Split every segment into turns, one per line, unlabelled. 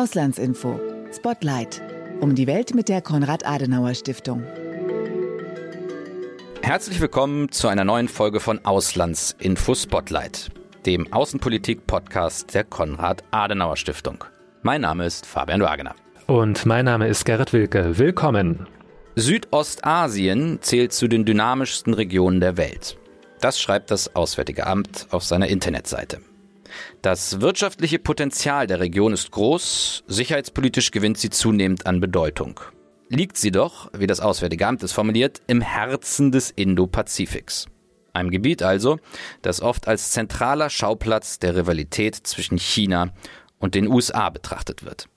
Auslandsinfo. Spotlight. Um die Welt mit der Konrad-Adenauer-Stiftung.
Herzlich willkommen zu einer neuen Folge von Auslandsinfo Spotlight, dem Außenpolitik-Podcast der Konrad-Adenauer-Stiftung. Mein Name ist Fabian Wagener.
Und mein Name ist Gerrit Wilke. Willkommen.
Südostasien zählt zu den dynamischsten Regionen der Welt. Das schreibt das Auswärtige Amt auf seiner Internetseite. Das wirtschaftliche Potenzial der Region ist groß, sicherheitspolitisch gewinnt sie zunehmend an Bedeutung. Liegt sie doch, wie das Auswärtige Amt es formuliert, im Herzen des Indo-Pazifiks. Einem Gebiet also, das oft als zentraler Schauplatz der Rivalität zwischen China und den USA betrachtet wird.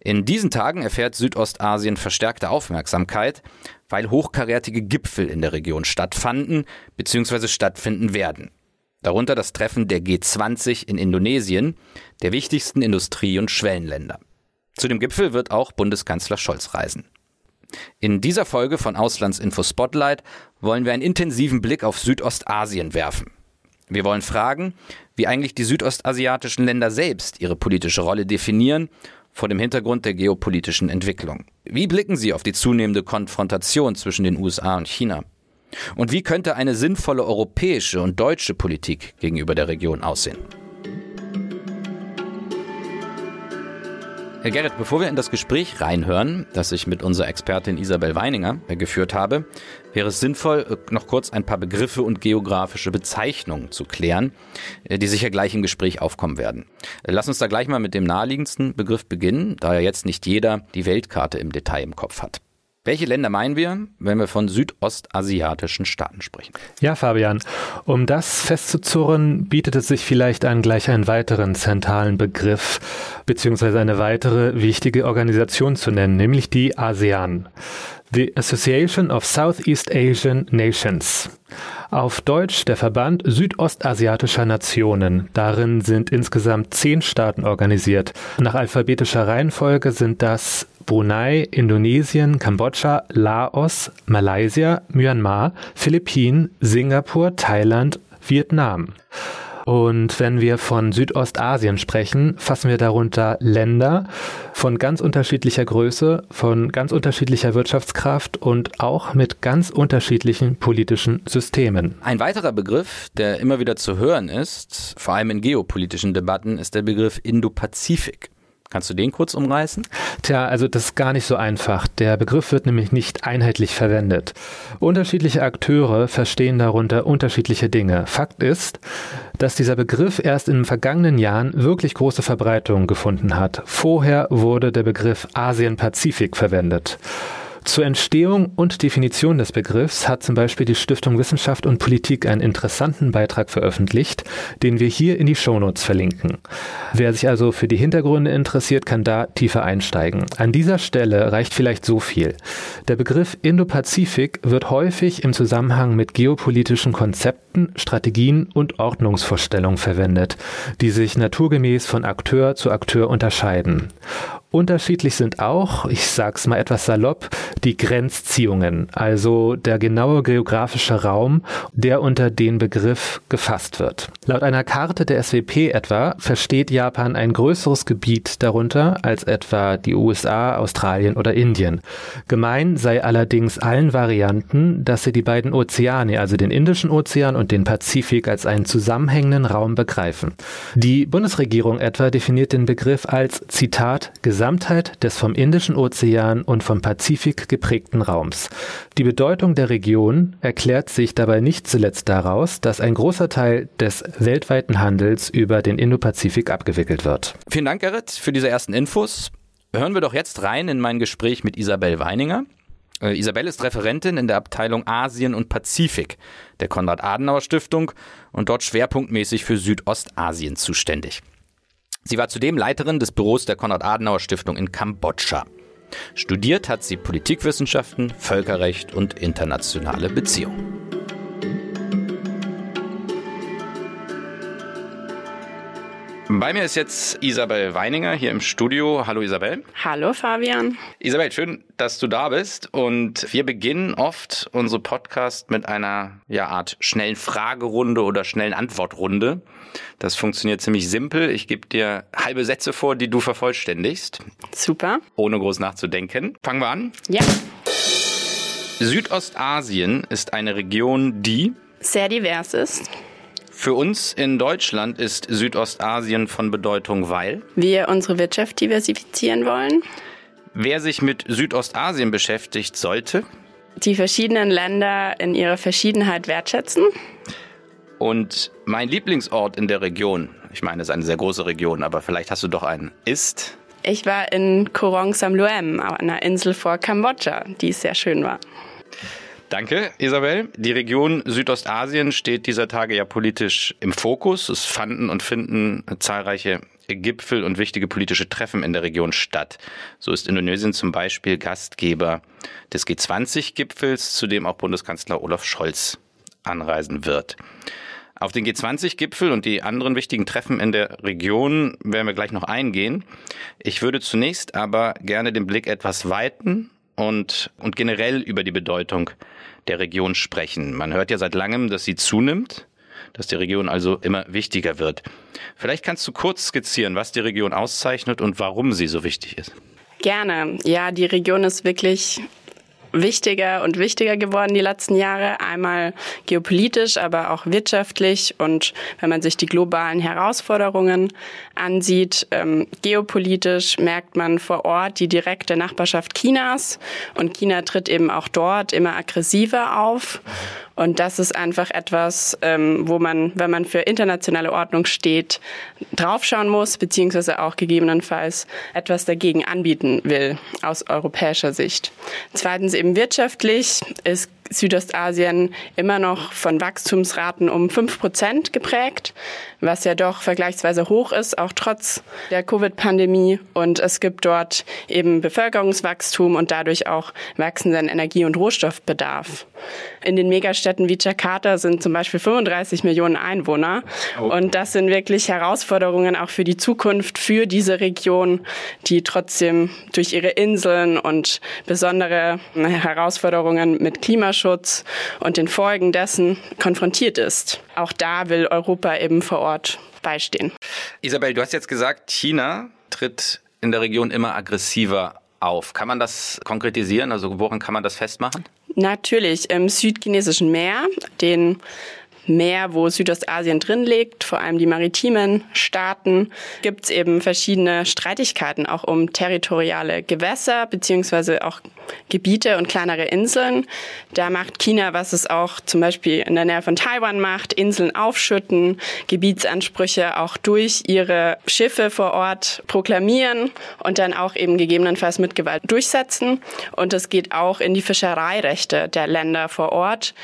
In diesen Tagen erfährt Südostasien verstärkte Aufmerksamkeit, weil hochkarätige Gipfel in der Region stattfanden bzw. stattfinden werden. Darunter das Treffen der G20 in Indonesien, der wichtigsten Industrie- und Schwellenländer. Zu dem Gipfel wird auch Bundeskanzler Scholz reisen. In dieser Folge von Auslandsinfo Spotlight wollen wir einen intensiven Blick auf Südostasien werfen. Wir wollen fragen, wie eigentlich die südostasiatischen Länder selbst ihre politische Rolle definieren vor dem Hintergrund der geopolitischen Entwicklung. Wie blicken sie auf die zunehmende Konfrontation zwischen den USA und China? Und wie könnte eine sinnvolle europäische und deutsche Politik gegenüber der Region aussehen? Herr Gerrit, bevor wir in das Gespräch reinhören, das ich mit unserer Expertin Isabel Weininger äh, geführt habe, wäre es sinnvoll, äh, noch kurz ein paar Begriffe und geografische Bezeichnungen zu klären, äh, die sicher gleich im Gespräch aufkommen werden. Lass uns da gleich mal mit dem naheliegendsten Begriff beginnen, da ja jetzt nicht jeder die Weltkarte im Detail im Kopf hat. Welche Länder meinen wir, wenn wir von südostasiatischen Staaten sprechen?
Ja, Fabian, um das festzuzurren, bietet es sich vielleicht an, gleich einen weiteren zentralen Begriff beziehungsweise eine weitere wichtige Organisation zu nennen, nämlich die ASEAN. The Association of Southeast Asian Nations. Auf Deutsch der Verband südostasiatischer Nationen. Darin sind insgesamt zehn Staaten organisiert. Nach alphabetischer Reihenfolge sind das Brunei, Indonesien, Kambodscha, Laos, Malaysia, Myanmar, Philippinen, Singapur, Thailand, Vietnam. Und wenn wir von Südostasien sprechen, fassen wir darunter Länder von ganz unterschiedlicher Größe, von ganz unterschiedlicher Wirtschaftskraft und auch mit ganz unterschiedlichen politischen Systemen.
Ein weiterer Begriff, der immer wieder zu hören ist, vor allem in geopolitischen Debatten, ist der Begriff Indo-Pazifik. Kannst du den kurz umreißen?
Tja, also das ist gar nicht so einfach. Der Begriff wird nämlich nicht einheitlich verwendet. Unterschiedliche Akteure verstehen darunter unterschiedliche Dinge. Fakt ist, dass dieser Begriff erst in den vergangenen Jahren wirklich große Verbreitung gefunden hat. Vorher wurde der Begriff Asien-Pazifik verwendet. Zur Entstehung und Definition des Begriffs hat zum Beispiel die Stiftung Wissenschaft und Politik einen interessanten Beitrag veröffentlicht, den wir hier in die Shownotes verlinken. Wer sich also für die Hintergründe interessiert, kann da tiefer einsteigen. An dieser Stelle reicht vielleicht so viel. Der Begriff Indo-Pazifik wird häufig im Zusammenhang mit geopolitischen Konzepten, Strategien und Ordnungsvorstellungen verwendet, die sich naturgemäß von Akteur zu Akteur unterscheiden. Unterschiedlich sind auch, ich sag's mal etwas salopp, die Grenzziehungen, also der genaue geografische Raum, der unter den Begriff gefasst wird. Laut einer Karte der SWP etwa versteht Japan ein größeres Gebiet darunter als etwa die USA, Australien oder Indien. Gemein sei allerdings allen Varianten, dass sie die beiden Ozeane, also den Indischen Ozean und den Pazifik, als einen zusammenhängenden Raum begreifen. Die Bundesregierung etwa definiert den Begriff als Zitat Gesamtheit des vom Indischen Ozean und vom Pazifik geprägten Raums. Die Bedeutung der Region erklärt sich dabei nicht zuletzt daraus, dass ein großer Teil des weltweiten Handels über den Indopazifik abgewickelt wird.
Vielen Dank, Gerrit, für diese ersten Infos. Hören wir doch jetzt rein in mein Gespräch mit Isabel Weininger. Äh, Isabel ist Referentin in der Abteilung Asien und Pazifik der Konrad-Adenauer-Stiftung und dort schwerpunktmäßig für Südostasien zuständig. Sie war zudem Leiterin des Büros der Konrad-Adenauer-Stiftung in Kambodscha. Studiert hat sie Politikwissenschaften, Völkerrecht und internationale Beziehungen. Bei mir ist jetzt Isabel Weininger hier im Studio. Hallo Isabel.
Hallo Fabian.
Isabel, schön, dass du da bist. Und wir beginnen oft unsere Podcast mit einer ja, Art schnellen Fragerunde oder schnellen Antwortrunde. Das funktioniert ziemlich simpel. Ich gebe dir halbe Sätze vor, die du vervollständigst.
Super.
Ohne groß nachzudenken. Fangen wir an.
Ja.
Südostasien ist eine Region, die
sehr divers ist.
Für uns in Deutschland ist Südostasien von Bedeutung, weil
wir unsere Wirtschaft diversifizieren wollen.
Wer sich mit Südostasien beschäftigt, sollte
die verschiedenen Länder in ihrer Verschiedenheit wertschätzen.
Und mein Lieblingsort in der Region, ich meine, es ist eine sehr große Region, aber vielleicht hast du doch einen, ist?
Ich war in Korong Samluem, einer Insel vor Kambodscha, die sehr schön war.
Danke, Isabel. Die Region Südostasien steht dieser Tage ja politisch im Fokus. Es fanden und finden zahlreiche Gipfel und wichtige politische Treffen in der Region statt. So ist Indonesien zum Beispiel Gastgeber des G20-Gipfels, zu dem auch Bundeskanzler Olaf Scholz anreisen wird. Auf den G20-Gipfel und die anderen wichtigen Treffen in der Region werden wir gleich noch eingehen. Ich würde zunächst aber gerne den Blick etwas weiten und, und generell über die Bedeutung der Region sprechen. Man hört ja seit langem, dass sie zunimmt, dass die Region also immer wichtiger wird. Vielleicht kannst du kurz skizzieren, was die Region auszeichnet und warum sie so wichtig ist.
Gerne. Ja, die Region ist wirklich wichtiger und wichtiger geworden die letzten Jahre. Einmal geopolitisch, aber auch wirtschaftlich. Und wenn man sich die globalen Herausforderungen ansieht, ähm, geopolitisch merkt man vor Ort die direkte Nachbarschaft Chinas. Und China tritt eben auch dort immer aggressiver auf. Und das ist einfach etwas, ähm, wo man, wenn man für internationale Ordnung steht, draufschauen muss, beziehungsweise auch gegebenenfalls etwas dagegen anbieten will aus europäischer Sicht. Zweitens eben wirtschaftlich. Ist Südostasien immer noch von Wachstumsraten um fünf Prozent geprägt, was ja doch vergleichsweise hoch ist, auch trotz der Covid-Pandemie. Und es gibt dort eben Bevölkerungswachstum und dadurch auch wachsenden Energie- und Rohstoffbedarf. In den Megastädten wie Jakarta sind zum Beispiel 35 Millionen Einwohner. Oh. Und das sind wirklich Herausforderungen auch für die Zukunft, für diese Region, die trotzdem durch ihre Inseln und besondere Herausforderungen mit Klimaschutz und den Folgen dessen konfrontiert ist. Auch da will Europa eben vor Ort beistehen.
Isabel, du hast jetzt gesagt, China tritt in der Region immer aggressiver auf. Kann man das konkretisieren? Also woran kann man das festmachen?
Natürlich im südchinesischen Meer, den Meer, wo Südostasien drin liegt, vor allem die maritimen Staaten, gibt es eben verschiedene Streitigkeiten auch um territoriale Gewässer beziehungsweise auch Gebiete und kleinere Inseln. Da macht China, was es auch zum Beispiel in der Nähe von Taiwan macht, Inseln aufschütten, Gebietsansprüche auch durch ihre Schiffe vor Ort proklamieren und dann auch eben gegebenenfalls mit Gewalt durchsetzen. Und es geht auch in die Fischereirechte der Länder vor Ort.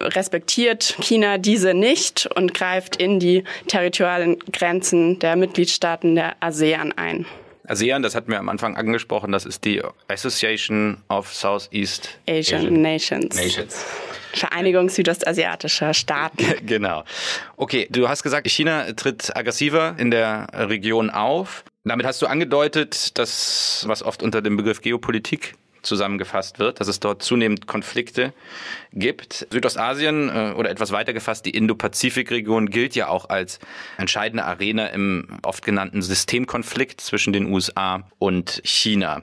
Respektiert China diese nicht und greift in die territorialen Grenzen der Mitgliedstaaten der ASEAN ein.
ASEAN, das hatten wir am Anfang angesprochen, das ist die Association of Southeast
Asian, Asian Nations. Nations. Vereinigung südostasiatischer Staaten.
Genau. Okay, du hast gesagt, China tritt aggressiver in der Region auf. Damit hast du angedeutet, dass was oft unter dem Begriff Geopolitik zusammengefasst wird, dass es dort zunehmend Konflikte gibt. Südostasien äh, oder etwas weiter gefasst, die Indo-Pazifik-Region gilt ja auch als entscheidende Arena im oft genannten Systemkonflikt zwischen den USA und China.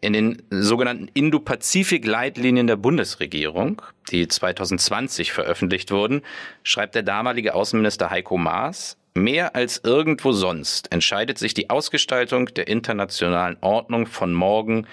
In den sogenannten Indo-Pazifik-Leitlinien der Bundesregierung, die 2020 veröffentlicht wurden, schreibt der damalige Außenminister Heiko Maas, Mehr als irgendwo sonst entscheidet sich die Ausgestaltung der internationalen Ordnung von morgen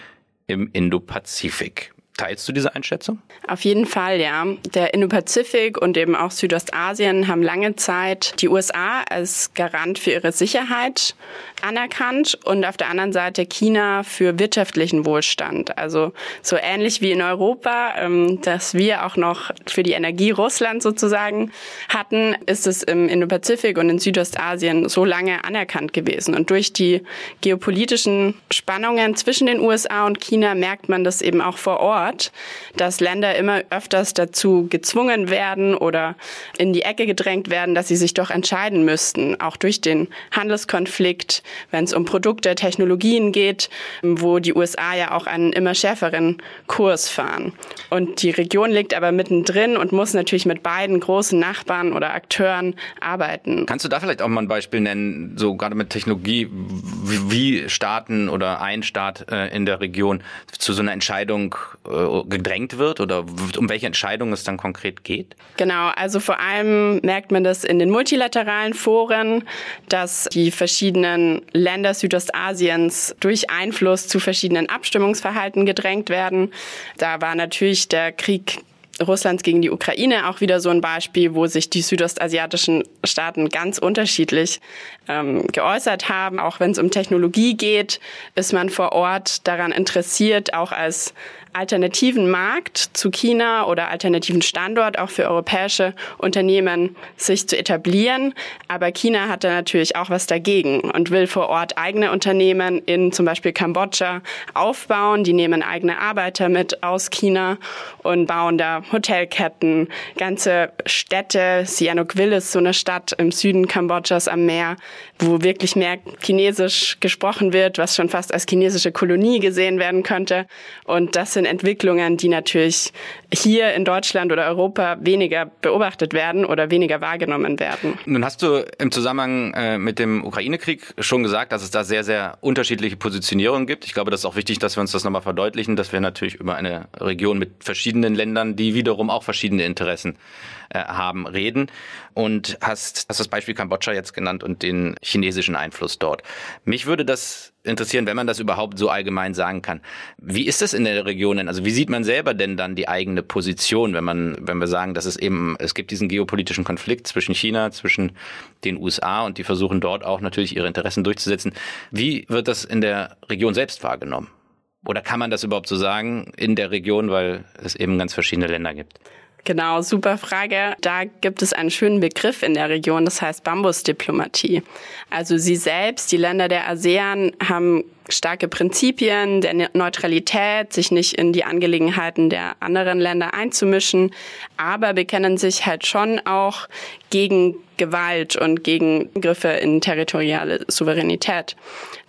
im Indopazifik. Teilst du diese Einschätzung?
Auf jeden Fall, ja. Der Indo-Pazifik und eben auch Südostasien haben lange Zeit die USA als Garant für ihre Sicherheit anerkannt und auf der anderen Seite China für wirtschaftlichen Wohlstand. Also so ähnlich wie in Europa, ähm, dass wir auch noch für die Energie Russland sozusagen hatten, ist es im Indo-Pazifik und in Südostasien so lange anerkannt gewesen. Und durch die geopolitischen Spannungen zwischen den USA und China merkt man das eben auch vor Ort Ort, dass Länder immer öfters dazu gezwungen werden oder in die Ecke gedrängt werden, dass sie sich doch entscheiden müssten, auch durch den Handelskonflikt, wenn es um Produkte, Technologien geht, wo die USA ja auch einen immer schärferen Kurs fahren. Und die Region liegt aber mittendrin und muss natürlich mit beiden großen Nachbarn oder Akteuren arbeiten.
Kannst du da vielleicht auch mal ein Beispiel nennen, so gerade mit Technologie, wie Staaten oder ein Staat äh, in der Region zu so einer Entscheidung äh, gedrängt wird oder um welche Entscheidung es dann konkret geht?
Genau, also vor allem merkt man das in den multilateralen Foren, dass die verschiedenen Länder Südostasiens durch Einfluss zu verschiedenen Abstimmungsverhalten gedrängt werden. Da war natürlich der Krieg Russlands gegen die Ukraine auch wieder so ein Beispiel, wo sich die südostasiatischen Staaten ganz unterschiedlich ähm, geäußert haben. Auch wenn es um Technologie geht, ist man vor Ort daran interessiert, auch als alternativen Markt zu China oder alternativen Standort auch für europäische Unternehmen sich zu etablieren. Aber China hat da natürlich auch was dagegen und will vor Ort eigene Unternehmen in zum Beispiel Kambodscha aufbauen. Die nehmen eigene Arbeiter mit aus China und bauen da Hotelketten, ganze Städte. Sihanoukville ist so eine Stadt im Süden Kambodschas am Meer, wo wirklich mehr Chinesisch gesprochen wird, was schon fast als chinesische Kolonie gesehen werden könnte. Und das sind Entwicklungen, die natürlich hier in Deutschland oder Europa weniger beobachtet werden oder weniger wahrgenommen werden.
Nun hast du im Zusammenhang äh, mit dem Ukraine-Krieg schon gesagt, dass es da sehr, sehr unterschiedliche Positionierungen gibt. Ich glaube, das ist auch wichtig, dass wir uns das nochmal verdeutlichen, dass wir natürlich über eine Region mit verschiedenen Ländern, die wiederum auch verschiedene Interessen haben, reden. Und hast, hast das Beispiel Kambodscha jetzt genannt und den chinesischen Einfluss dort. Mich würde das interessieren, wenn man das überhaupt so allgemein sagen kann. Wie ist das in der Region denn? Also wie sieht man selber denn dann die eigene Position, wenn man, wenn wir sagen, dass es eben, es gibt diesen geopolitischen Konflikt zwischen China, zwischen den USA und die versuchen dort auch natürlich ihre Interessen durchzusetzen. Wie wird das in der Region selbst wahrgenommen? Oder kann man das überhaupt so sagen in der Region, weil es eben ganz verschiedene Länder gibt?
Genau, super Frage. Da gibt es einen schönen Begriff in der Region, das heißt Bambusdiplomatie. Also sie selbst, die Länder der ASEAN, haben starke Prinzipien der ne-, Neutralität, sich nicht in die Angelegenheiten der anderen Länder einzumischen, aber bekennen sich halt schon auch gegen Gewalt und gegen Griffe in territoriale Souveränität.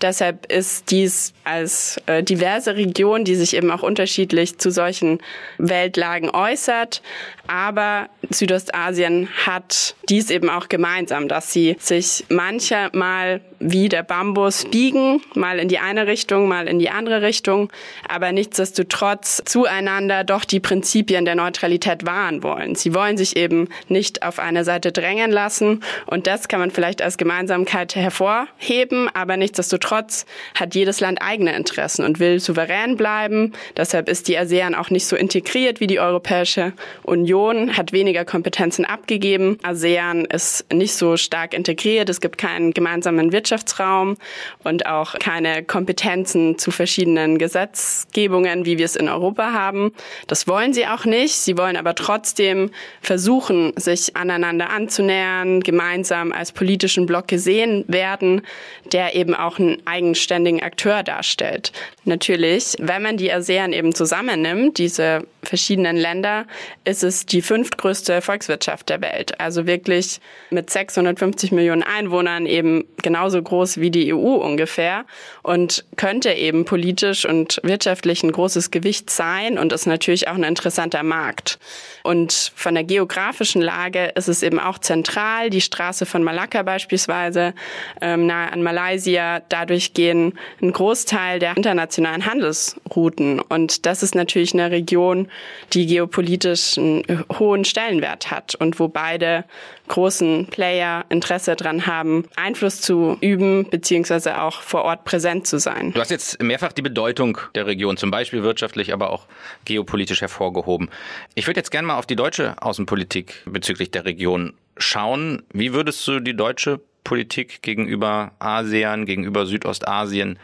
Deshalb ist dies als äh, diverse Region, die sich eben auch unterschiedlich zu solchen Weltlagen äußert, aber Südostasien hat dies eben auch gemeinsam, dass sie sich manchmal wie der Bambus biegen, mal in die eine Richtung, mal in die andere Richtung, aber nichtsdestotrotz zueinander doch die Prinzipien der Neutralität wahren wollen. Sie wollen sich eben nicht auf eine Seite drängen lassen und das kann man vielleicht als Gemeinsamkeit hervorheben, aber nichtsdestotrotz hat jedes Land eigene Interessen und will souverän bleiben. Deshalb ist die ASEAN auch nicht so integriert wie die Europäische Union, hat weniger Kompetenzen abgegeben. ASEAN ist nicht so stark integriert. Es gibt keinen gemeinsamen Wirtschaftsraum und auch keine Kompetenzen zu verschiedenen Gesetzgebungen, wie wir es in Europa haben. Das wollen sie auch nicht. Sie wollen aber trotzdem versuchen, sich aneinander anzunähern, gemeinsam als politischen Block gesehen werden, der eben auch einen eigenständigen Akteur darstellt. Natürlich, wenn man die ASEAN eben zusammennimmt, diese verschiedenen Länder, ist es die fünftgrößte Volkswirtschaft der Welt. Also wirklich mit 650 Millionen Einwohnern eben genauso groß wie die EU ungefähr und könnte eben politisch und wirtschaftlich ein großes Gewicht sein und ist natürlich auch ein interessanter Markt. Und von der geografischen Lage ist es eben auch zentral. Die Straße von Malakka beispielsweise, ähm, nahe an Malaysia, dadurch gehen ein Großteil der internationalen Handelsrouten. Und das ist natürlich eine Region, die geopolitisch einen hohen Stellenwert hat und wo beide großen Player Interesse daran haben, Einfluss zu üben, beziehungsweise auch vor Ort präsent zu sein.
Du hast jetzt mehrfach die Bedeutung der Region, zum Beispiel wirtschaftlich, aber auch geopolitisch hervorgehoben. Ich würde jetzt gerne mal auf die deutsche Außenpolitik bezüglich der Region schauen. Wie würdest du die deutsche Politik gegenüber ASEAN, gegenüber Südostasien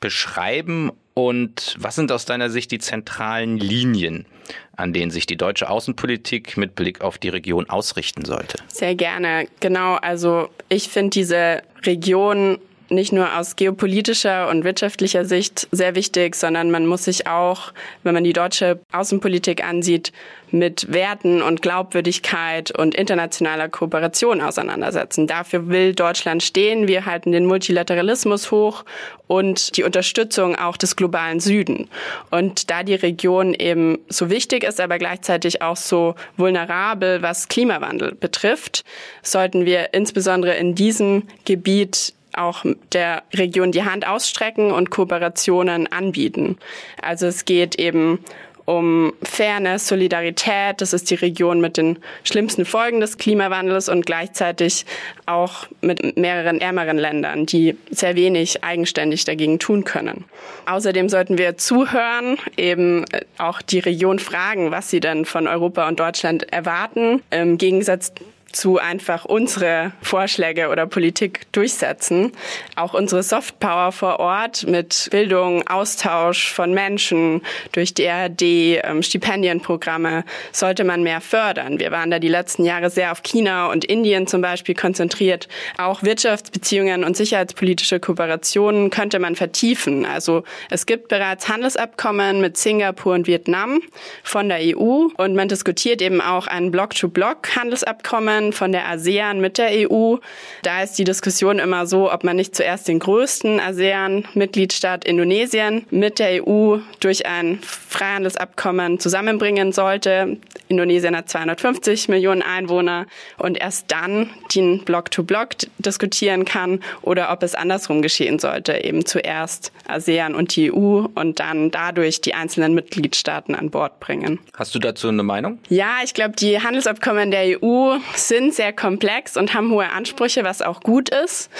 beschreiben und was sind aus deiner Sicht die zentralen Linien, an denen sich die deutsche Außenpolitik mit Blick auf die Region ausrichten sollte?
Sehr gerne. Genau. Also ich finde diese Region nicht nur aus geopolitischer und wirtschaftlicher Sicht sehr wichtig, sondern man muss sich auch, wenn man die deutsche Außenpolitik ansieht, mit Werten und Glaubwürdigkeit und internationaler Kooperation auseinandersetzen. Dafür will Deutschland stehen. Wir halten den Multilateralismus hoch und die Unterstützung auch des globalen Süden. Und da die Region eben so wichtig ist, aber gleichzeitig auch so vulnerabel, was Klimawandel betrifft, sollten wir insbesondere in diesem Gebiet auch der Region die Hand ausstrecken und Kooperationen anbieten. Also es geht eben um Fairness, Solidarität. Das ist die Region mit den schlimmsten Folgen des Klimawandels und gleichzeitig auch mit mehreren ärmeren Ländern, die sehr wenig eigenständig dagegen tun können. Außerdem sollten wir zuhören, eben auch die Region fragen, was sie denn von Europa und Deutschland erwarten. Im Gegensatz zu einfach unsere Vorschläge oder Politik durchsetzen. Auch unsere Softpower vor Ort mit Bildung, Austausch von Menschen durch DRD, ähm, Stipendienprogramme sollte man mehr fördern. Wir waren da die letzten Jahre sehr auf China und Indien zum Beispiel konzentriert. Auch Wirtschaftsbeziehungen und sicherheitspolitische Kooperationen könnte man vertiefen. Also es gibt bereits Handelsabkommen mit Singapur und Vietnam von der EU und man diskutiert eben auch ein Block-to-Block-Handelsabkommen Abkommen von der ASEAN mit der EU. Da ist die Diskussion immer so, ob man nicht zuerst den größten ASEAN-Mitgliedstaat Indonesien mit der EU durch ein Freihandelsabkommen zusammenbringen sollte. Indonesien hat 250 Millionen Einwohner und erst dann den Block-to-Block -Block diskutieren kann oder ob es andersrum geschehen sollte, eben zuerst ASEAN und die EU und dann dadurch die einzelnen Mitgliedstaaten an Bord bringen.
Hast du dazu eine Meinung?
Ja, ich glaube, die Handelsabkommen der EU sind sehr komplex und haben hohe Ansprüche, was auch gut ist.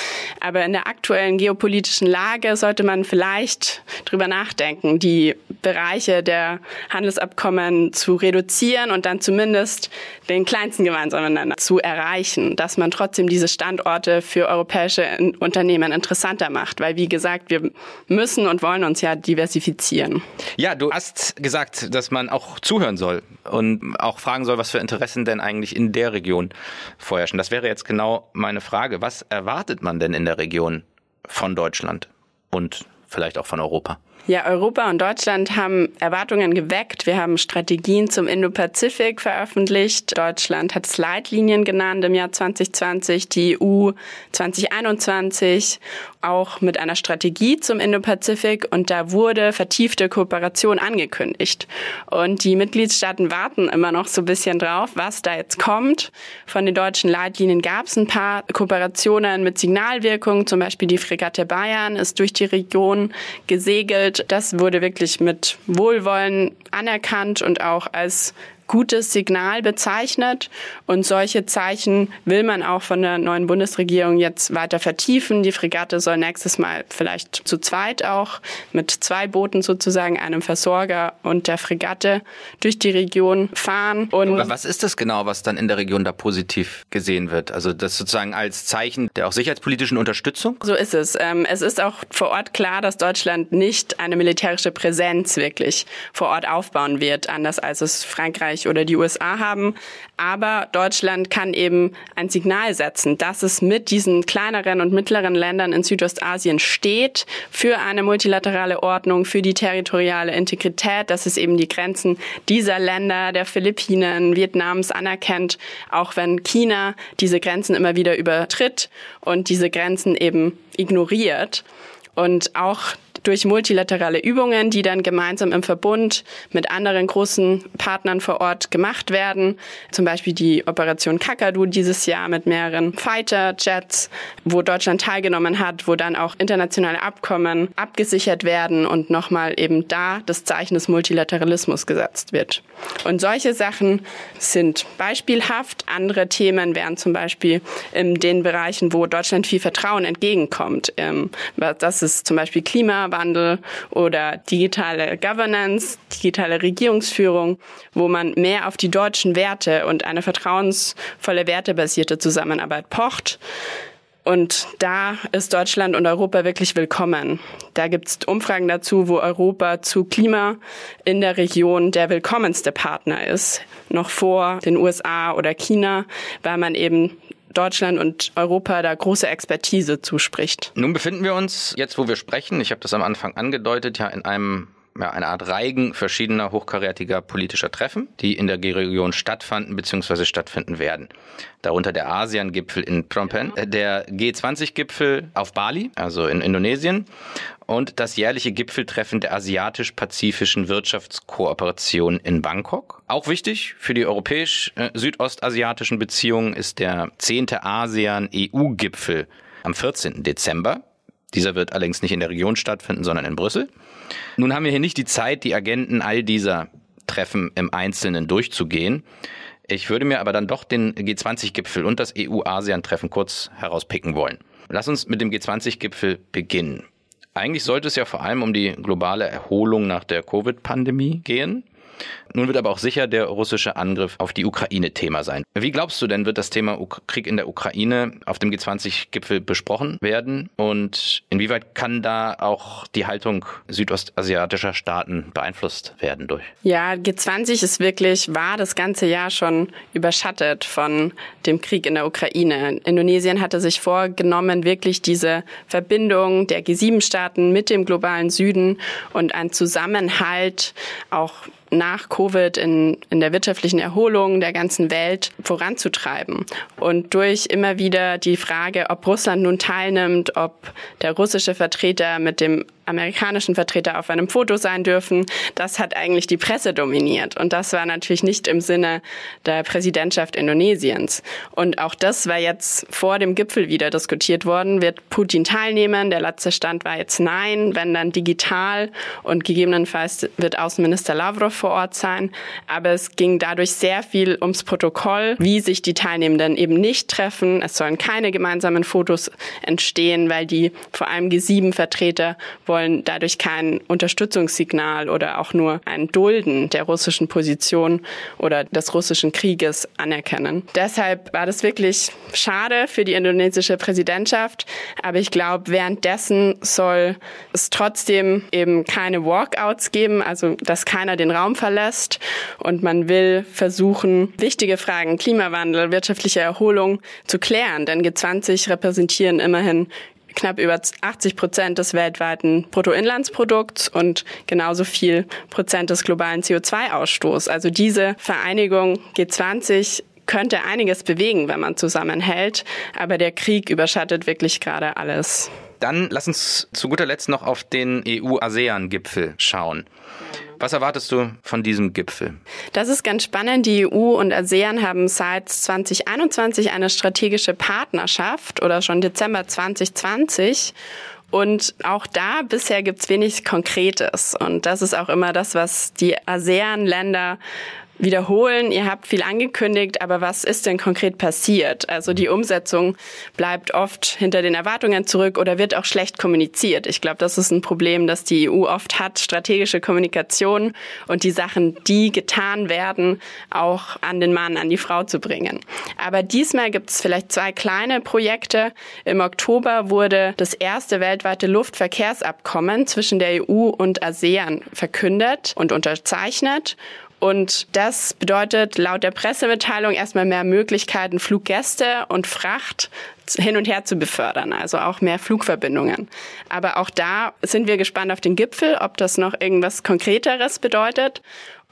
Aber in der aktuellen geopolitischen Lage sollte man vielleicht drüber nachdenken, die Bereiche der Handelsabkommen zu reduzieren und dann zumindest den kleinsten gemeinsamen Nenner zu erreichen, dass man trotzdem diese Standorte für europäische Unternehmen interessanter macht, weil wie gesagt, wir müssen und wollen uns ja diversifizieren.
Ja, du hast gesagt, dass man auch zuhören soll und auch fragen soll, was für Interessen denn eigentlich in der Region vorherrschen. Das wäre jetzt genau meine Frage. Was erwartet man denn in der Region von Deutschland und vielleicht auch von Europa?
Ja, Europa und Deutschland haben Erwartungen geweckt. Wir haben Strategien zum Indo-Pazifik veröffentlicht. Deutschland hat Leitlinien genannt im Jahr 2020, die EU 2021 auch mit einer Strategie zum Indo-Pazifik und da wurde vertiefte Kooperation angekündigt. Und die Mitgliedstaaten warten immer noch so ein bisschen drauf, was da jetzt kommt. Von den deutschen Leitlinien gab es ein paar Kooperationen mit Signalwirkung, zum Beispiel die Fregatte Bayern ist durch die Region gesegelt. Das wurde wirklich mit Wohlwollen anerkannt und auch als gutes Signal bezeichnet. Und solche Zeichen will man auch von der neuen Bundesregierung jetzt weiter vertiefen. Die Fregatte soll nächstes Mal vielleicht zu zweit auch mit zwei Booten sozusagen, einem Versorger und der Fregatte durch die Region fahren.
Und was ist das genau, was dann in der Region da positiv gesehen wird? Also das sozusagen als Zeichen der auch sicherheitspolitischen Unterstützung?
So ist es. Ähm, es ist auch vor Ort klar, dass Deutschland nicht eine militärische Präsenz wirklich vor Ort aufbauen wird, anders als es Frankreich Frankreich oder die USA haben. Aber Deutschland kann eben ein Signal setzen, dass es mit diesen kleineren und mittleren Ländern in Südostasien steht für eine multilaterale Ordnung, für die territoriale Integrität, dass es eben die Grenzen dieser Länder, der Philippinen, Vietnams anerkennt, auch wenn China diese Grenzen immer wieder übertritt und diese Grenzen eben ignoriert. Und auch durch multilaterale Übungen, die dann gemeinsam im Verbund mit anderen großen Partnern vor Ort gemacht werden. Zum Beispiel die Operation Kakadu dieses Jahr mit mehreren Fighter-Jets, wo Deutschland teilgenommen hat, wo dann auch internationale Abkommen abgesichert werden und nochmal eben da das Zeichen des Multilateralismus gesetzt wird. Und solche Sachen sind beispielhaft. Andere Themen wären zum Beispiel in den Bereichen, wo Deutschland viel Vertrauen entgegenkommt. Ähm, das ist zum Beispiel Klima, Klimawandel oder digitale Governance, digitale Regierungsführung, wo man mehr auf die deutschen Werte und eine vertrauensvolle, wertebasierte Zusammenarbeit pocht. Und da ist Deutschland und Europa wirklich willkommen. Da gibt es Umfragen dazu, wo Europa zu Klima in der Region der willkommenste Partner ist, noch vor den USA oder China, weil man eben Deutschland und Europa da große Expertise zuspricht.
Nun befinden wir uns jetzt, wo wir sprechen, ich habe das am Anfang angedeutet, ja in einem ja, eine Art Reigen verschiedener hochkarätiger politischer Treffen, die in der G-Region stattfanden bzw. stattfinden werden. Darunter der ASEAN-Gipfel in Phnom Penh, der G20-Gipfel auf Bali, also in Indonesien, und das jährliche Gipfeltreffen der Asiatisch-Pazifischen Wirtschaftskooperation in Bangkok. Auch wichtig für die europäisch-südostasiatischen Beziehungen ist der 10. ASEAN-EU-Gipfel am 14. Dezember. Dieser wird allerdings nicht in der Region stattfinden, sondern in Brüssel. Nun haben wir hier nicht die Zeit, die Agenten all dieser Treffen im Einzelnen durchzugehen. Ich würde mir aber dann doch den G20-Gipfel und das EU-ASEAN-Treffen kurz herauspicken wollen. Lass uns mit dem G20-Gipfel beginnen. Eigentlich sollte es ja vor allem um die globale Erholung nach der Covid-Pandemie gehen. Nun wird aber auch sicher der russische Angriff auf die Ukraine Thema sein. Wie glaubst du denn, wird das Thema Krieg in der Ukraine auf dem G20-Gipfel besprochen werden? Und inwieweit kann da auch die Haltung südostasiatischer Staaten beeinflusst werden durch?
Ja, G20 ist wirklich, war das ganze Jahr schon überschattet von dem Krieg in der Ukraine. Indonesien hatte sich vorgenommen, wirklich diese Verbindung der G7-Staaten mit dem globalen Süden und ein Zusammenhalt auch nach Covid in, in der wirtschaftlichen Erholung der ganzen Welt voranzutreiben. Und durch immer wieder die Frage, ob Russland nun teilnimmt, ob der russische Vertreter mit dem amerikanischen Vertreter auf einem Foto sein dürfen. Das hat eigentlich die Presse dominiert. Und das war natürlich nicht im Sinne der Präsidentschaft Indonesiens. Und auch das war jetzt vor dem Gipfel wieder diskutiert worden. Wird Putin teilnehmen? Der letzte Stand war jetzt nein, wenn dann digital. Und gegebenenfalls wird Außenminister Lavrov vor Ort sein. Aber es ging dadurch sehr viel ums Protokoll, wie sich die Teilnehmenden eben nicht treffen. Es sollen keine gemeinsamen Fotos entstehen, weil die vor allem G7-Vertreter wollen dadurch kein Unterstützungssignal oder auch nur ein Dulden der russischen Position oder des russischen Krieges anerkennen. Deshalb war das wirklich schade für die indonesische Präsidentschaft. Aber ich glaube, währenddessen soll es trotzdem eben keine Walkouts geben, also dass keiner den Raum verlässt. Und man will versuchen, wichtige Fragen, Klimawandel, wirtschaftliche Erholung zu klären. Denn G20 repräsentieren immerhin knapp über 80 Prozent des weltweiten Bruttoinlandsprodukts und genauso viel Prozent des globalen CO2-Ausstoßes. Also diese Vereinigung G20 könnte einiges bewegen, wenn man zusammenhält, aber der Krieg überschattet wirklich gerade alles.
Dann lass uns zu guter Letzt noch auf den EU-ASEAN-Gipfel schauen. Was erwartest du von diesem Gipfel?
Das ist ganz spannend. Die EU und ASEAN haben seit 2021 eine strategische Partnerschaft oder schon Dezember 2020. Und auch da bisher gibt's wenig Konkretes. Und das ist auch immer das, was die ASEAN-Länder wiederholen. Ihr habt viel angekündigt, aber was ist denn konkret passiert? Also die Umsetzung bleibt oft hinter den Erwartungen zurück oder wird auch schlecht kommuniziert. Ich glaube, das ist ein Problem, das die EU oft hat, strategische Kommunikation und die Sachen, die getan werden, auch an den Mann, an die Frau zu bringen. Aber diesmal gibt es vielleicht zwei kleine Projekte. Im Oktober wurde das erste weltweite Luftverkehrsabkommen zwischen der EU und ASEAN verkündet und unterzeichnet. Und das bedeutet laut der Pressemitteilung erstmal mehr Möglichkeiten, Fluggäste und Fracht hin und her zu befördern, also auch mehr Flugverbindungen. Aber auch da sind wir gespannt auf den Gipfel, ob das noch irgendwas Konkreteres bedeutet.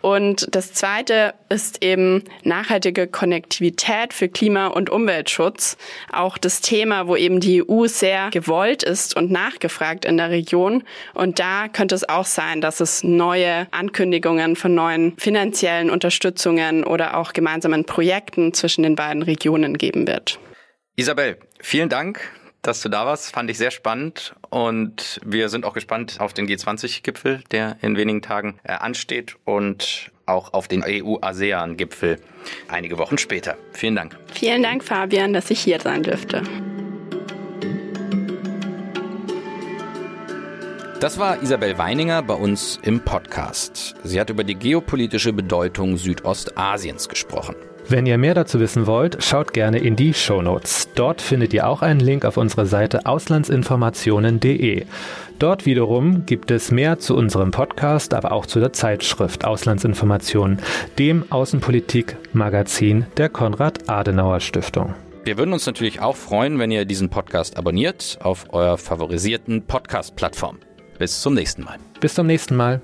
Und das Zweite ist eben nachhaltige Konnektivität für Klima- und Umweltschutz. Auch das Thema, wo eben die EU sehr gewollt ist und nachgefragt in der Region. Und da könnte es auch sein, dass es neue Ankündigungen von neuen finanziellen Unterstützungen oder auch gemeinsamen Projekten zwischen den beiden Regionen geben wird.
Isabel, vielen Dank dass du da warst. Fand ich sehr spannend und wir sind auch gespannt auf den G20-Gipfel, der in wenigen Tagen äh, ansteht und auch auf den EU-ASEAN-Gipfel einige Wochen später. Vielen Dank.
Vielen Dank, Fabian, dass ich hier sein dürfte.
Das war Isabel Weininger bei uns im Podcast. Sie hat über die geopolitische Bedeutung Südostasiens gesprochen.
Wenn ihr mehr dazu wissen wollt, schaut gerne in die Show Notes. Dort findet ihr auch einen Link auf unsere Seite auslandsinformationen.de. Dort wiederum gibt es mehr zu unserem Podcast, aber auch zu der Zeitschrift Auslandsinformationen, dem Außenpolitik-Magazin der Konrad-Adenauer-Stiftung.
Wir würden uns natürlich auch freuen, wenn ihr diesen Podcast abonniert auf eurer favorisierten Podcast-Plattform. Bis zum nächsten Mal.
Bis zum nächsten Mal.